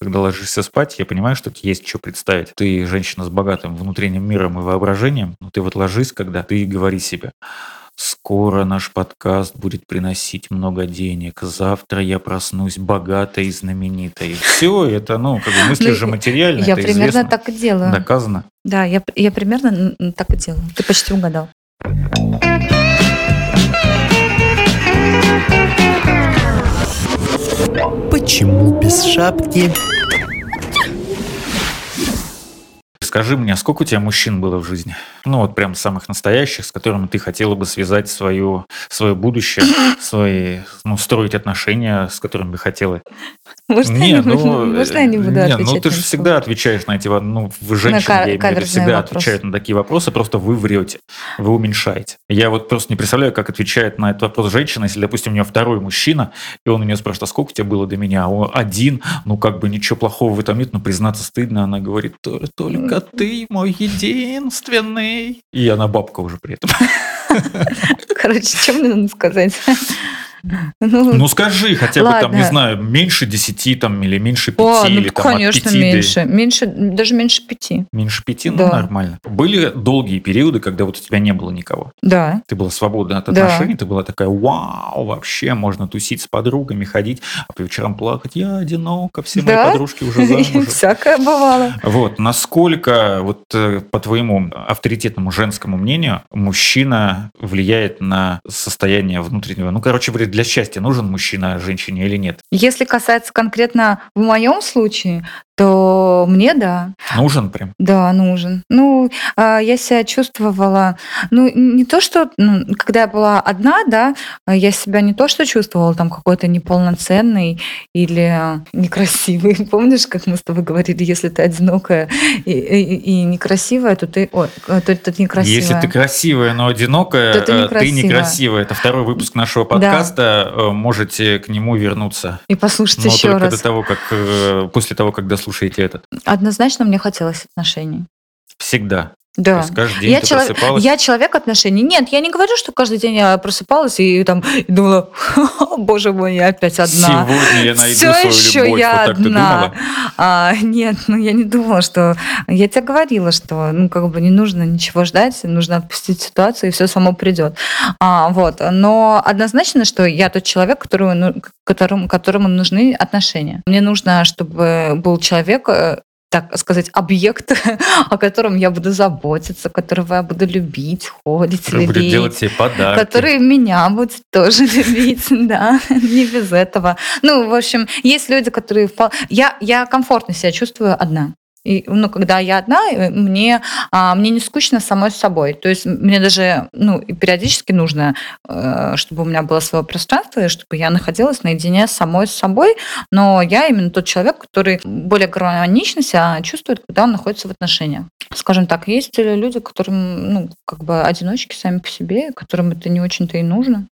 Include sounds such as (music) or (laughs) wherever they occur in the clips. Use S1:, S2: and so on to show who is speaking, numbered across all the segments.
S1: когда ложишься спать, я понимаю, что тебе есть что представить. Ты женщина с богатым внутренним миром и воображением, но ты вот ложись, когда ты говори себе, Скоро наш подкаст будет приносить много денег. Завтра я проснусь богатой и знаменитой. Все это, ну, как бы мысли
S2: Ну,
S1: же материальные.
S2: Я
S1: это
S2: примерно
S1: известно.
S2: так и делаю.
S1: Доказано.
S2: Да, я, я примерно так и делаю. Ты почти угадал.
S3: Почему без шапки?
S1: Скажи мне, а сколько у тебя мужчин было в жизни? Ну, вот прям самых настоящих, с которыми ты хотела бы связать свое, свое будущее, (laughs) свои, ну, строить отношения, с которыми бы хотела.
S2: Можно,
S1: Не,
S2: я,
S1: ну,
S2: можно я не буду
S1: не,
S2: отвечать?
S1: ну ты же всегда отвечаешь на эти вопросы. Ну, вы женщины, я имею в виду, всегда
S2: вопросы.
S1: отвечают на такие вопросы, просто вы врете, вы уменьшаете. Я вот просто не представляю, как отвечает на этот вопрос женщина, если, допустим, у нее второй мужчина, и он у нее спрашивает, а сколько у тебя было до меня? А он один, ну как бы ничего плохого в этом нет, но признаться стыдно. Она говорит, «Т- только ты мой единственный. И она бабка уже при этом.
S2: Короче, что мне надо сказать? Ну,
S1: Ну скажи хотя бы там, не знаю, меньше десяти там или меньше пяти,
S2: о, ну,
S1: или там от
S2: конечно,
S1: пяти до-
S2: меньше. Меньше, даже меньше пяти.
S1: Меньше пяти, ну
S2: Да.
S1: нормально. Были долгие периоды, когда вот у тебя не было никого.
S2: Да.
S1: Ты была свободна от
S2: Да.
S1: отношений, ты была такая, вау, вообще можно тусить с подругами, ходить, а по вечерам плакать, я одинока, все мои подружки уже (laughs) замужем.
S2: Всякое бывало.
S1: Вот, насколько, вот э, по твоему авторитетному женскому мнению, мужчина влияет на состояние внутреннего? Ну, короче говоря, для счастья нужен мужчина женщине или нет?
S2: Если касается конкретно в моем случае, то мне да.
S1: Нужен прям?
S2: Да, нужен. Ну, а, я себя чувствовала, ну, не то, что, ну, когда я была одна, да, а, я себя не то, что чувствовала там какой-то неполноценный или некрасивый. (laughs) Помнишь, как мы с тобой говорили, если ты одинокая и, и- и некрасивая, то ты, ой, то ты некрасивая.
S1: Если ты красивая, но одинокая,
S2: То ты
S1: э, ты
S2: некрасивая.
S1: некрасивая. Это второй выпуск нашего подкаста. Э, Можете к нему вернуться.
S2: И послушать
S1: Но
S2: еще раз.
S1: до того, как э, после того, когда слушаете этот.
S2: Однозначно мне хотелось отношений.
S1: Всегда. То
S2: Да.
S1: есть каждый день
S2: Я,
S1: ты
S2: чело-
S1: просыпалась.
S2: я человек отношений. Нет, я не говорю, что каждый день я просыпалась и там и думала, (laughs) боже мой, я опять одна.
S1: Сегодня я найду
S2: Всё
S1: свою
S2: еще
S1: любовь.
S2: я
S1: вот
S2: одна. А, нет, ну я не думала, что... Я тебе говорила, что ну как бы не нужно ничего ждать, нужно отпустить ситуацию, и все само придет. А, вот. Но однозначно, что я тот человек, которому, ну, которому, которому нужны отношения. Мне нужно, чтобы был человек, э, так сказать, объект, (laughs) о котором я буду заботиться, которого я буду любить, ходить,
S1: Который будет
S2: лелеять
S1: делать тебе подарки.
S2: который меня будет тоже (laughs) любить, да, (laughs) не без этого. Ну, в общем, есть люди, которые... Я, я комфортно себя чувствую одна. И, ну, когда я одна, э, мне, а, мне не скучно самой с собой. То есть мне даже ну, периодически нужно, э, чтобы у меня было свое пространство, и чтобы я находилась наедине самой с собой. Но я именно тот человек, который более гармонично себя чувствует, когда он находится в отношениях. Скажем так, есть люди, которым, ну, как бы одиночки сами по себе, которым это не очень-то и нужно.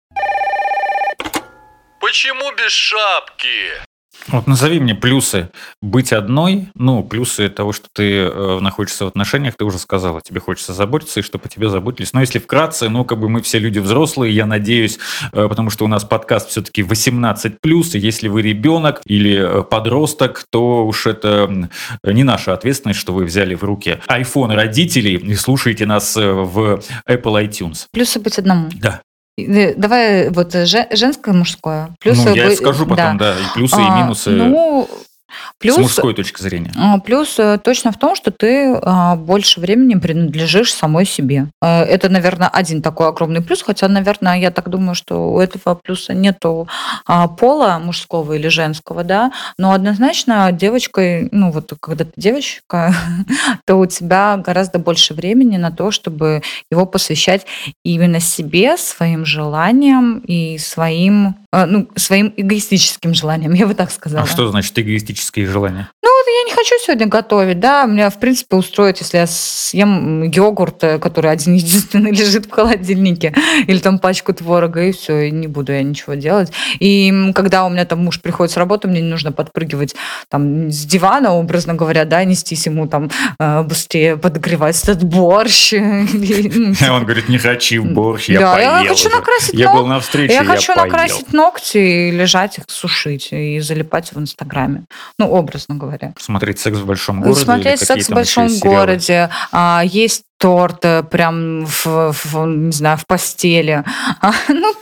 S4: Почему без шапки?
S1: Вот назови мне плюсы быть одной. Ну, плюсы того, что ты э, находишься в отношениях, ты уже сказала. Тебе хочется заботиться, и чтобы о тебе заботились. Но если вкратце, ну, как бы мы все люди взрослые, я надеюсь, э, потому что у нас подкаст все-таки 18+, и если вы ребенок или э, подросток, то уж это не наша ответственность, что вы взяли в руки iPhone родителей и слушаете нас э, в Apple iTunes.
S2: Плюсы быть одному.
S1: Да.
S2: Э, Давай вот же- женское, мужское. Плюсы
S1: ну, я
S2: быть-
S1: скажу потом, да, и плюсы, и
S2: А,
S1: минусы
S2: Ну,
S1: с
S2: плюс,
S1: мужской точки зрения.
S2: а, Плюс э, точно в том, что ты а, больше времени принадлежишь самой себе. Э, Это, наверное, один такой огромный плюс, хотя, наверное, я так думаю, что у этого плюса нету а, пола мужского или женского, да, но однозначно девочкой, ну вот когда ты девочка, (laughs) то у тебя гораздо больше времени на то, чтобы его посвящать именно себе, своим желаниям и своим, э, ну, своим эгоистическим желаниям, (laughs) я бы так сказала.
S1: А что значит эгоистические желания?
S2: Ну, я не хочу сегодня готовить, да, меня, в принципе, устроит, если я съем йогурт, э, который один единственный (laughs) лежит в холодильнике, или там пачку творога, и все, и не буду я ничего делать. И когда у меня там муж приходит с работы, мне не нужно подпрыгивать там с дивана, образно говоря, да, нестись ему там э, быстрее подогревать этот борщ. (laughs) (laughs)
S1: Он говорит, не хочу борщ, я поел
S2: я хочу накрасить
S1: Я был на встрече,
S2: Я хочу накрасить ногти и лежать их сушить и залипать в Инстаграме. Ну, образно говоря.
S1: Смотреть секс в большом городе.
S2: Смотреть секс в большом городе, а, есть торт э, прям в, в, не знаю, в постели. А, ну,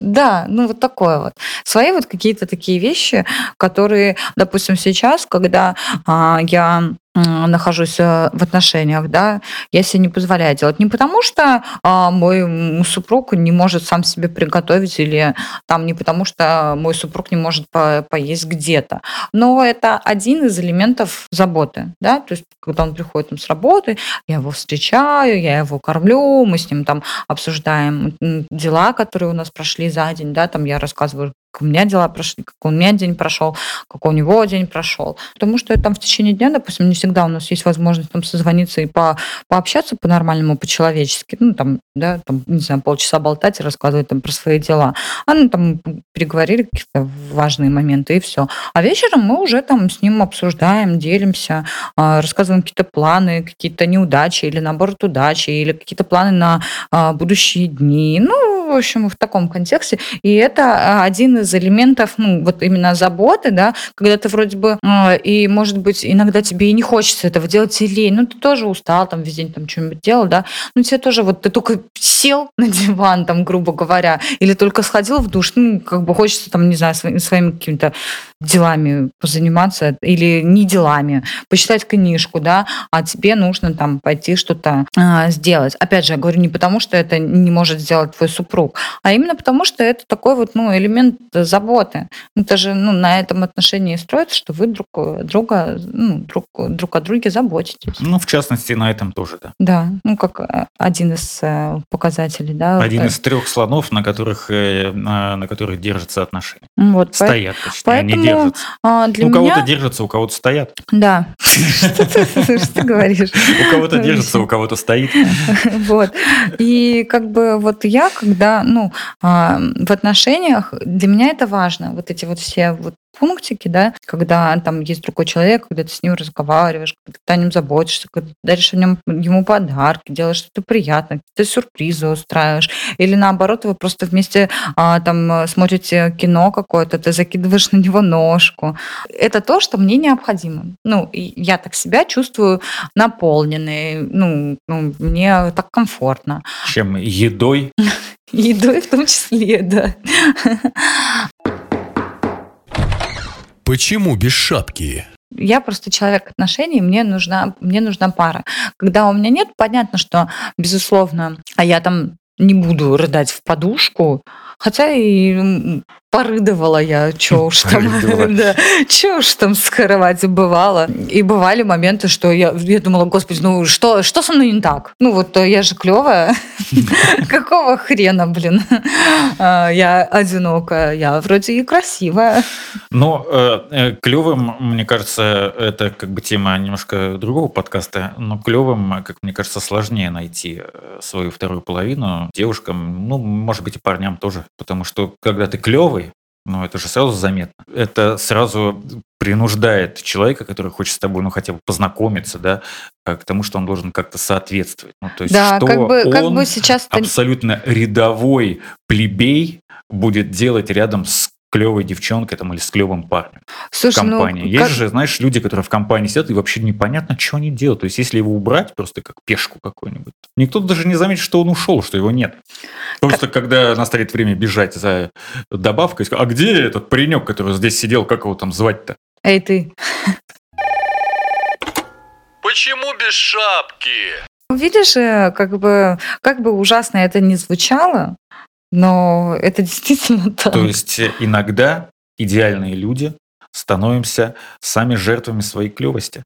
S2: да, ну вот такое вот. Свои вот какие-то такие вещи, которые, допустим, сейчас, когда а, я нахожусь э, в отношениях, да, я себе не позволяю делать. Не потому, что а, мой супруг не может сам себе приготовить, или там не потому, что мой супруг не может по- поесть где-то. Но это один из элементов заботы, да, то есть когда он приходит там, с работы, я его встречаю, я его кормлю, мы с ним там обсуждаем дела, которые у нас прошли за день, да, там я рассказываю, у меня дела прошли, как у меня день прошел, как у него день прошел. Потому что там в течение дня, допустим, не всегда у нас есть возможность там созвониться и по, пообщаться по-нормальному, по-человечески, ну, там, да, там, не знаю, полчаса болтать и рассказывать там про свои дела. А ну, там переговорили какие-то важные моменты и все. А вечером мы уже там с ним обсуждаем, делимся, а, рассказываем какие-то планы, какие-то неудачи или наоборот удачи, или какие-то планы на а, будущие дни. Ну, в общем, в таком контексте. И это а, один из элементов, ну, вот именно заботы, да, когда ты вроде бы, а, и, может быть, иногда тебе и не хочется этого делать, и лень, ну, ты тоже устал, там, весь день там что-нибудь делал, да, ну, тебе тоже вот, ты только сел (laughs) на диван, там, грубо говоря, или только сходил в душ, ну, как бы хочется, там, не знаю, своими, своими какими-то делами позаниматься, или не делами, почитать книжку, да, а тебе нужно там пойти что-то а, сделать. Опять же, я говорю не потому, что это не может сделать твой супруг, а именно потому, что это такой вот, ну, элемент заботы. Это же, ну, на этом отношении строится, что вы друг друга, ну, друг, друг о друге заботитесь.
S1: Ну, в частности, на этом тоже, да.
S2: Да, ну, как э, один из э, показателей, да.
S1: Один
S2: Э,
S1: из трех слонов, на которых, э, на, на которых держатся отношения.
S2: вот, по-
S1: Стоят, точнее,
S2: поэтому
S1: держатся.
S2: а, для
S1: у
S2: меня...
S1: кого-то держатся, у кого-то стоят.
S2: Да. (laughs) Что ты говоришь?
S1: У кого-то держится, у кого-то стоит.
S2: Вот. И как бы вот я, когда, ну, а, в отношениях, для меня это важно. Вот эти вот все вот пунктики, да, когда там есть другой человек, когда ты с ним разговариваешь, когда ты о нем заботишься, когда ты даришь о нем, ему подарки, делаешь что-то приятное, ты сюрпризы устраиваешь. Или наоборот, вы просто вместе а, там смотрите кино какое-то, ты закидываешь на него ножку. Это то, что мне необходимо. Ну, я так себя чувствую наполненной, ну, ну, мне так комфортно.
S1: Чем едой. (laughs)
S2: Едой в том числе, да.
S3: Почему без шапки?
S2: Я просто человек отношений, мне нужна, мне нужна пара. Когда у меня нет, понятно, что, безусловно, а я там не буду рыдать в подушку, хотя и порыдывала я, чё (laughs) уж там, (laughs) да, чё уж там с кровати бывало. И бывали моменты, что я, я думала, господи, ну что, что со мной не так? Ну вот э, я же клевая, (laughs) какого хрена, блин? А, Я одинокая, я вроде и красивая.
S1: Но э, клевым, мне кажется, это как бы тема немножко другого подкаста, но клевым, как мне кажется, сложнее найти э, свою вторую половину девушкам, ну, может быть, и парням тоже. Потому что когда ты клевый, ну, это же сразу заметно. Это сразу принуждает человека, который хочет с тобой, ну, хотя бы познакомиться, да, э, к тому, что он должен как-то соответствовать. Ну, то есть,
S2: Да,
S1: что
S2: как бы, как
S1: он
S2: бы сейчас
S1: абсолютно рядовой плебей будет делать рядом с клевой девчонкой там, или с клевым парнем в
S2: Слушай, ну,
S1: компании. Есть
S2: как-
S1: же, знаешь, люди, которые в компании сидят, и вообще непонятно, что они делают. То есть, если его убрать просто как пешку какую-нибудь, никто даже не заметит, что он ушел, что его нет. Просто когда настанет время бежать за добавкой, а где этот паренек, который здесь сидел, как его там звать-то?
S2: Эй, ты.
S4: Почему без шапки?
S2: Видишь, э, как бы, как бы ужасно это ни звучало, но это действительно (laughs) так.
S1: То есть, э, иногда идеальные люди становимся сами жертвами своей клевости.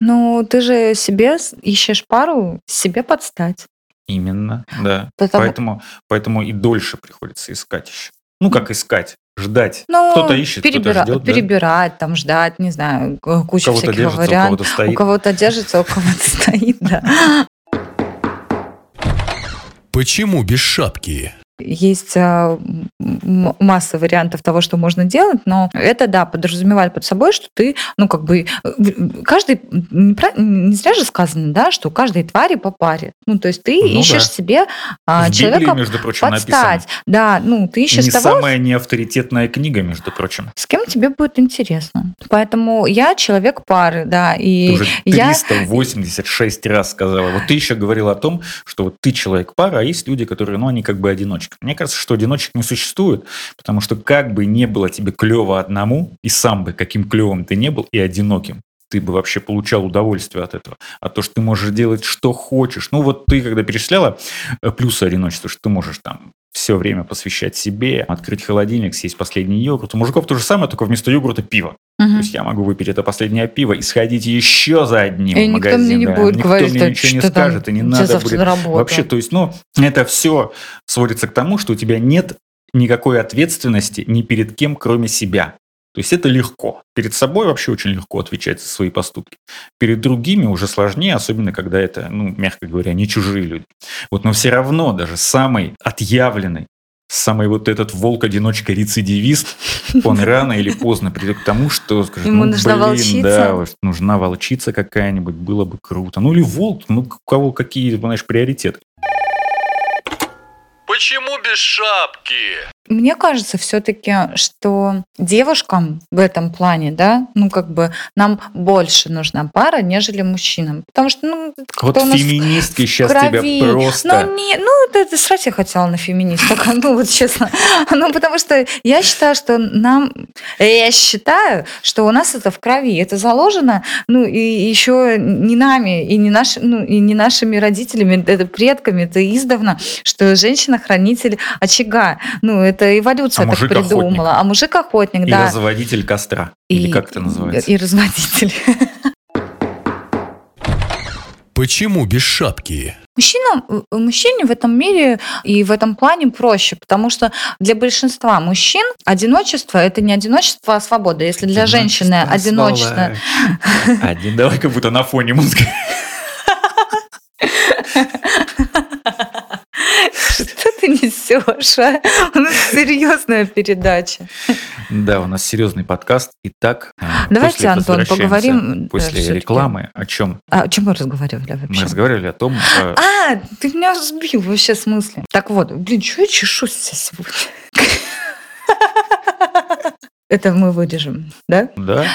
S2: Ну, ты же себе ищешь пару, себе подстать.
S1: Именно, да.
S2: Потому-
S1: Поэтому, поэтому и дольше приходится искать еще. Ну, как искать? ждать.
S2: Ну,
S1: кто-то ищет,
S2: перебира-
S1: кто-то ждет. да?
S2: перебирать, там ждать, не знаю,
S1: У
S2: куча
S1: кого-то
S2: всяких
S1: держится, у
S2: вариантов.
S1: кого-то стоит.
S2: У кого-то держится, у кого-то (laughs) стоит, да.
S3: Почему без шапки?
S2: Есть а, масса вариантов того, что можно делать, но это, да, подразумевает под собой, что ты, ну, как бы, э, каждый, не, зря же сказано, да, что у каждой твари по паре. Ну, то есть ты
S1: Ну
S2: ищешь
S1: да.
S2: себе а,
S1: В Библии,
S2: человека
S1: между прочим,
S2: подстать.
S1: написано.
S2: Да, ну, ты ищешь
S1: Не
S2: того,
S1: самая неавторитетная книга, между прочим.
S2: с кем тебе будет интересно. Поэтому я человек пары, да,
S1: Ты
S2: и
S1: уже
S2: я
S1: 386 раз сказала. Вот ты еще говорила о том, что вот ты человек пара, а есть люди, которые, ну, они как бы одиночки. Мне кажется, что одиночек не существует, потому что как бы не было тебе клево одному, и сам бы каким клевым ты не был, и одиноким, ты бы вообще получал удовольствие от этого. А то, что ты можешь делать, что хочешь. Ну, вот ты, когда перечисляла э, плюсы одиночества, что ты можешь там все время посвящать себе, открыть холодильник, съесть последний йогурт. У мужиков то же самое, только вместо йогурта пиво. То
S2: Мгм.
S1: есть я могу выпить это последнее пиво и сходить еще за одним
S2: И
S1: в
S2: никто
S1: магазин.
S2: мне не
S1: да.
S2: будет
S1: никто
S2: говорить,
S1: мне ничего не
S2: что там,
S1: скажет, и не надо будет.
S2: на работу.
S1: Вообще, то есть, ну, это все сводится к тому, что у тебя нет никакой ответственности ни перед кем, кроме себя. То есть это легко. Перед собой вообще очень легко отвечать за свои поступки. Перед другими уже сложнее, особенно когда это, ну, мягко говоря, не чужие люди. Вот, но все равно даже самый отъявленный, самый вот этот волк-одиночка-рецидивист, он рано или поздно придет к тому, что скажет,
S2: Ему
S1: ну,
S2: нужна
S1: блин,
S2: волчица.
S1: да, нужна волчица какая-нибудь, было бы круто. Ну или волк, ну у кого какие, знаешь, приоритеты.
S4: Почему без шапки?
S2: Мне кажется все-таки, что девушкам в этом плане, да, ну как бы нам больше нужна пара, нежели мужчинам. Потому что, ну,
S1: Вот
S2: как-то у нас
S1: феминистки
S2: в
S1: сейчас
S2: крови.
S1: тебя просто...
S2: Ну, не, ну, это, это срать я хотела на феминисток, (laughs) ну, вот честно. Ну, потому что я считаю, что нам... Я считаю, что у нас это в крови, это заложено, ну, и еще не нами, и не, наши, ну, и не нашими родителями, это предками, это издавна, что женщина-хранитель очага. Ну, это эволюция
S1: А
S2: так придумала. А мужик-охотник,
S1: И
S2: да.
S1: разводитель костра. Или как это называется?
S2: И разводитель. (laughs)
S3: Почему без шапки?
S2: Мужчинам, э, мужчине в этом мире и в этом плане проще, потому что для большинства мужчин одиночество это не одиночество, а свобода. Если для женщины одиночество,
S1: Один, давай как будто на фоне музыки. (laughs)
S2: что ты (laughs) несешь? а? У нас серьезная передача.
S1: Да, у нас серьезный подкаст. Итак, э,
S2: Давайте, Антон, поговорим, да,
S1: После рекламы о чем?
S2: А о чем мы разговаривали
S1: Мы
S2: вообще?
S1: разговаривали о том, э,
S2: А, ты меня сбил вообще с мысли. Так вот, блин, что я чешусь сегодня? (laughs) Это мы вырежем, да?
S1: да,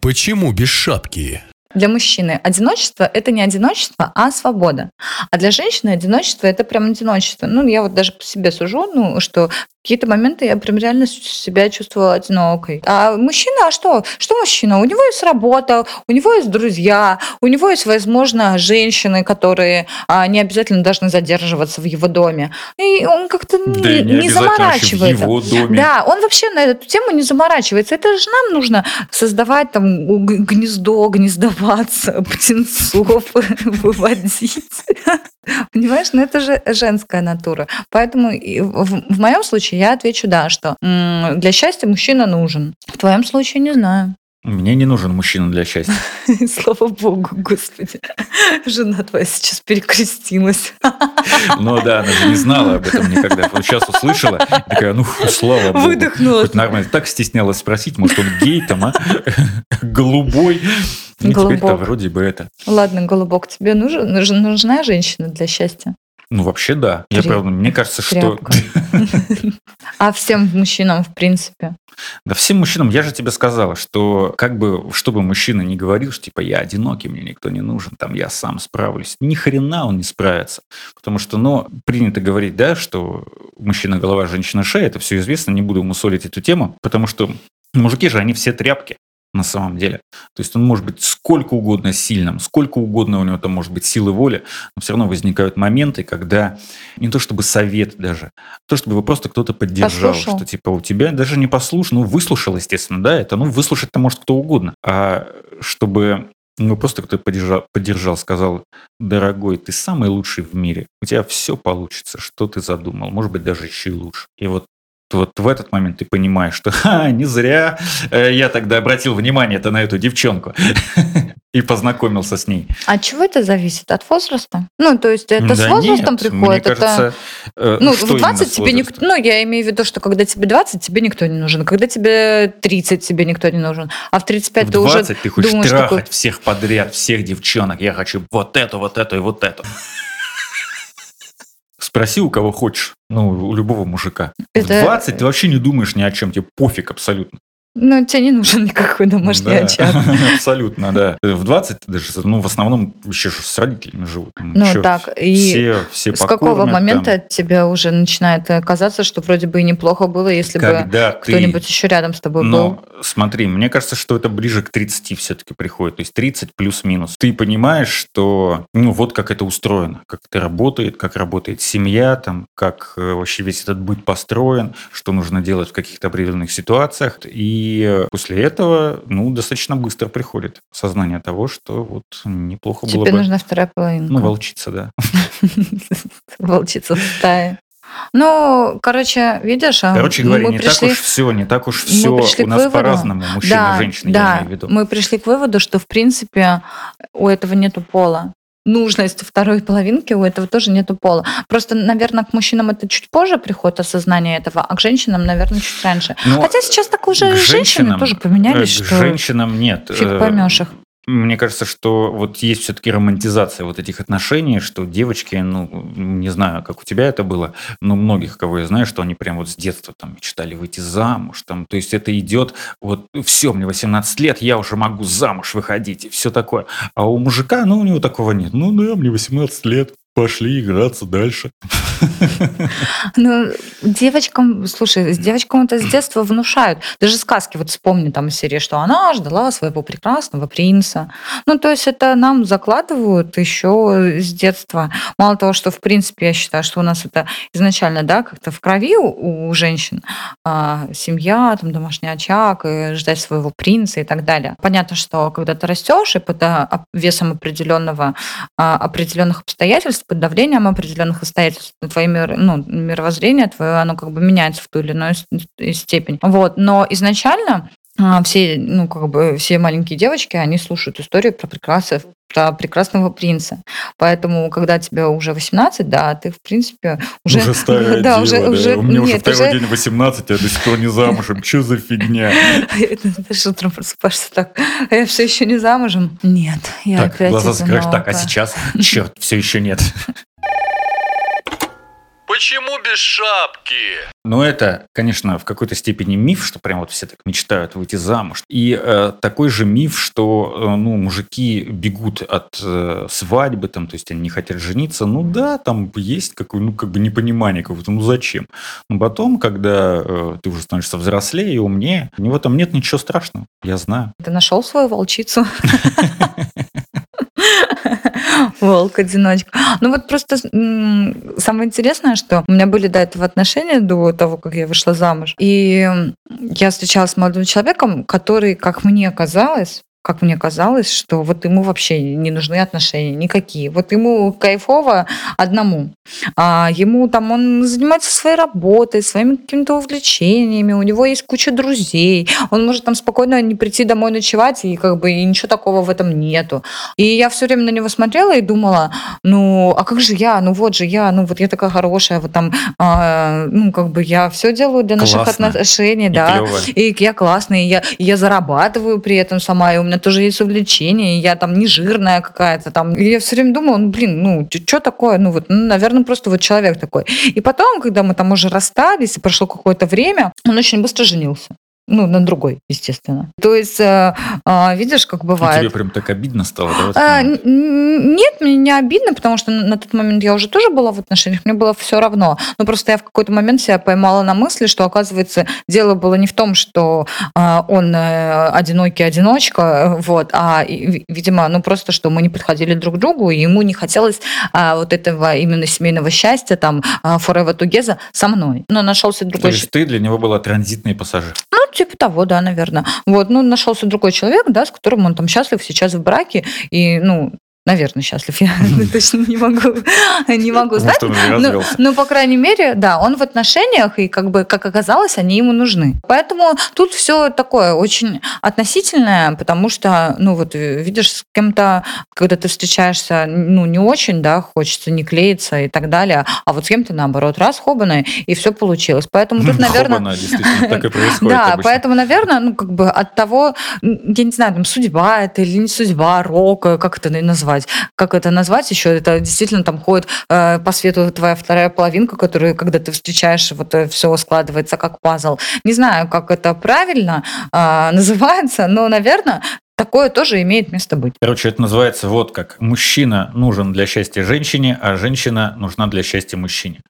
S3: Почему без шапки?
S2: Для мужчины одиночество – это не одиночество, а свобода. А для женщины одиночество – это прям одиночество. Ну, я вот даже по себе сужу, ну, что в какие-то моменты я прям реально себя чувствовала одинокой. А мужчина, а что? Что мужчина? У него есть работа, у него есть друзья, у него есть, возможно, женщины, которые а, не обязательно должны задерживаться в его доме. И он как-то не,
S1: да не,
S2: не
S1: обязательно вообще в
S2: заморачивается.
S1: его доме.
S2: Да, он вообще на эту тему не заморачивается. Это же нам нужно создавать там гнездо, гнездоваться, птенцов (laughs) выводить. Понимаешь, ну это же женская натура. Поэтому в, в моем случае я отвечу да, что м, для счастья мужчина нужен. В твоем случае не знаю.
S1: Мне не нужен мужчина для счастья. (laughs)
S2: Слава богу, господи. Жена твоя сейчас перекрестилась.
S1: Ну да, она же не знала об этом никогда. Вот сейчас услышала, такая, ну, слава богу.
S2: Выдохнула.
S1: Хоть нормально. Так стеснялась спросить, может, он гей там, а? (laughs) Голубой. Ну, теперь-то вроде бы это.
S2: Ладно, голубок, тебе нужен, нужна женщина для счастья?
S1: Ну, вообще, да. Я,
S2: Тря-
S1: правда, мне кажется, что... (laughs)
S2: А всем мужчинам, в принципе.
S1: Да всем мужчинам, я же тебе сказала, что как бы, чтобы мужчина не говорил, что типа я одинокий, мне никто не нужен, там я сам справлюсь. Ни хрена он не справится. Потому что, ну, принято говорить, да, что мужчина голова, женщина шея, это все известно, не буду мусолить эту тему, потому что мужики же, они все тряпки на самом деле. То есть он может быть сколько угодно сильным, сколько угодно у него там может быть силы воли, но все равно возникают моменты, когда не то чтобы совет даже, то чтобы его просто кто-то поддержал,
S2: Послушал.
S1: что типа у тебя даже не послушал, ну выслушал, естественно, да, это, ну выслушать-то может кто угодно, а чтобы Ну, просто кто-то поддержал, поддержал, сказал, дорогой, ты самый лучший в мире. У тебя все получится, что ты задумал. Может быть, даже еще и лучше. И вот вот в этот момент ты понимаешь, что Ха, не зря э, я тогда обратил внимание-то на эту девчонку и познакомился с ней.
S2: От чего это зависит? От возраста? Ну, то есть это
S1: Да
S2: с возрастом
S1: нет,
S2: приходит?
S1: Мне
S2: это...
S1: кажется, э,
S2: Ну, в
S1: именно
S2: 20
S1: с
S2: тебе никто... Ну, я имею в виду, что когда тебе 20, тебе никто не нужен. Когда тебе 30, тебе никто не нужен. А в 35
S1: В
S2: ты уже
S1: 20 ты хочешь
S2: думаешь
S1: трахать
S2: такой...
S1: всех подряд, всех девчонок. Я хочу вот эту, вот эту и вот эту. Спроси у кого хочешь. Ну, у любого мужика.
S2: Это-
S1: В 20 ты вообще не думаешь ни о чем. Тебе пофиг абсолютно.
S2: Ну, тебе не нужен никакой домашний
S1: Да,
S2: очаг. (laughs)
S1: Абсолютно, да. В 20 даже, ну, в основном еще с родителями живут.
S2: Ну,
S1: чё,
S2: так, и
S1: все, все
S2: С какого момента
S1: там.
S2: тебе уже начинает э, казаться, что вроде бы и неплохо было, если бы
S1: Когда ты...
S2: кто-нибудь еще рядом с тобой был?
S1: Но смотри, мне кажется, что это ближе к 30 все-таки приходит. То есть 30 плюс-минус. Ты понимаешь, что ну вот как это устроено, как это работает, как работает семья, там, как э, вообще весь этот быт построен, что нужно делать в каких-то определенных ситуациях. И э, после этого, ну, достаточно быстро приходит сознание того, что вот неплохо было
S2: Тебе
S1: бы...
S2: нужна вторая половинка.
S1: Ну, волчица, да. (laughs)
S2: Волчица в стае. Ну, короче, видишь, а,
S1: Короче говоря,
S2: мы
S1: не
S2: пришли...
S1: так уж все, не так уж
S2: мы
S1: все
S2: пришли
S1: у нас
S2: выводу.
S1: по-разному, мужчины
S2: да,
S1: и женщины,
S2: да,
S1: я имею в виду.
S2: мы пришли к выводу, что, в принципе, у этого нету пола. Нужность второй половинки у этого тоже нету пола. Просто, наверное, к мужчинам это чуть позже приходит осознание этого, а к женщинам, наверное, чуть раньше.
S1: Но
S2: Хотя сейчас так уже и женщины
S1: женщинам-
S2: тоже поменялись,
S1: э, к
S2: что
S1: женщинам нет.
S2: фиг
S1: Э,
S2: поймешь их.
S1: Мне кажется, что вот есть все-таки романтизация вот этих отношений, что девочки, ну, не знаю, как у тебя это было, но многих, кого я знаю, что они прям вот с детства там мечтали выйти замуж, там, то есть это идет, вот, все, мне 18 лет, я уже могу замуж выходить, и все такое. А у мужика, ну, у него такого нет. Ну, да, мне 18 лет, пошли играться дальше.
S2: Ну, девочкам, слушай, с девочкам это с детства внушают. Даже сказки, вот вспомни там из серии, что она ждала своего прекрасного принца. Ну, то есть это нам закладывают еще с детства. Мало того, что, в принципе, я считаю, что у нас это изначально, да, как-то в крови у, у женщин. А, семья, там, домашний очаг, и ждать своего принца и так далее. Понятно, что когда ты растешь, и под а, весом определенного, а, определенных обстоятельств, под давлением определенных обстоятельств, твое мир, ну, мировоззрение твое, оно как бы меняется в ту или иную степень. Вот. Но изначально а, все, ну, как бы, все маленькие девочки, они слушают историю про прекрасного, про прекрасного принца. Поэтому, когда тебе уже 18, да, ты, в принципе, уже... (laughs) да, уже, уже, нет, уже-
S1: день 18, я до сих пор не замужем. Что за фигня? (laughs)
S2: Ты же утром просыпаешься так, а я все еще не замужем? Нет, я
S1: Так,
S2: опять
S1: глаза закрываешь. Так, а сейчас? Черт, все еще нет. (laughs)
S4: Почему без шапки?
S1: Но это, конечно, в какой-то степени миф, что прям вот все так мечтают выйти замуж. И э, такой же миф, что э, ну, мужики бегут от э, свадьбы, там, то есть они не хотят жениться. Ну да, там есть какое ну, как бы непонимание какое-то, ну зачем? Но потом, когда э, ты уже становишься взрослее и умнее, у него там нет ничего страшного, я знаю.
S2: Ты нашел свою волчицу? (laughs) Волк-одиночка. Ну вот просто самое интересное, что у меня были до этого отношения, до того, как я вышла замуж. И я встречалась с молодым человеком, который, как мне казалось, как мне казалось, что вот ему вообще не нужны отношения никакие. Вот ему кайфово одному. А ему там, он занимается своей работой, своими какими-то увлечениями, у него есть куча друзей, он может там спокойно не прийти домой ночевать, и как бы и ничего такого в этом нету. И я все время на него смотрела и думала, ну, а как же я? Ну вот же я, ну вот я такая хорошая, вот там, а, ну как бы я все делаю для наших
S1: Классно.
S2: отношений,
S1: И
S2: да.
S1: клёво.
S2: И я классная, и я, и я зарабатываю при этом сама, и у меня тоже есть увлечение, я там не жирная какая-то там. И я все время думала, ну, блин, ну, что такое? Ну, вот, ну, наверное, просто вот человек такой. И потом, когда мы там уже расстались, и прошло какое-то время, он очень быстро женился. Ну, на другой, естественно. То есть, э, а, видишь, как
S1: Ну,
S2: бывает.
S1: тебе прям так обидно стало, да?
S2: А, Нет, мне не обидно, потому что на тот момент я уже тоже была в отношениях, мне было все равно. Но просто я в какой-то момент себя поймала на мысли, что, оказывается, дело было не в том, что а, он э, одинокий одиночка, вот, а, видимо, ну просто, что мы не подходили друг к другу, и ему не хотелось а, вот этого именно семейного счастья, там, а, forever together со мной. Но нашелся
S1: То
S2: другой
S1: есть ты для него была транзитный пассажир.
S2: ну, типа того, да, наверное. Вот, ну, нашелся другой человек, да, с которым он там счастлив сейчас в браке, и, ну, Наверное, счастлив. Я (laughs) точно не могу, (laughs) не могу знать. Но, но, по крайней мере, да, он в отношениях, и как бы, как оказалось, они ему нужны. Поэтому тут все такое очень относительное, потому что, ну вот, видишь, с кем-то, когда ты встречаешься, ну, не очень, да, хочется не клеиться и так далее, а вот с кем-то, наоборот, раз, хобаны, и все получилось. Поэтому тут, (laughs) наверное...
S1: Хобана, действительно, так и происходит
S2: Да, поэтому, наверное, ну, как бы от того, я не знаю, там, судьба это или не судьба, рок, как это назвать, назвать. Как это назвать еще? Это действительно там ходит э, по свету твоя вторая половинка, которую, когда ты встречаешь, вот э, все складывается как пазл. Не знаю, как это правильно э, (laughs) называется, но, наверное, Такое тоже имеет место быть.
S1: Короче, это называется вот как. Мужчина нужен для счастья женщине, а женщина нужна для счастья мужчине.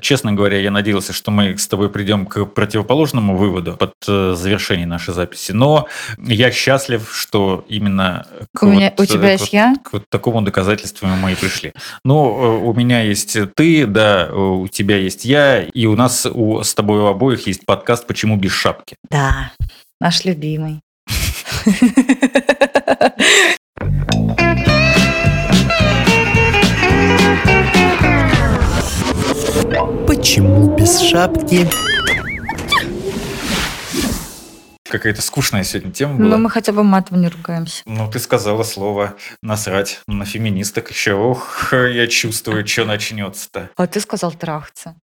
S1: Честно говоря, я надеялся, что мы с тобой придем к противоположному выводу под э, завершение нашей записи. Но я счастлив, что именно
S2: к, у, вот, меня, у тебя
S1: к,
S2: есть я?
S1: к вот такому доказательству мы и пришли. Ну, у меня есть ты, да, у тебя есть я, и у нас у, с тобой у обоих есть подкаст «Почему без шапки?».
S2: Да, наш любимый.
S3: Почему без шапки?
S1: Какая-то скучная сегодня тема
S2: Ну,
S1: была.
S2: мы хотя бы матом не ругаемся.
S1: Ну, ты сказала слово «насрать» на феминисток еще. Ох, я чувствую, что начнется-то.
S2: А ты сказал трахаться.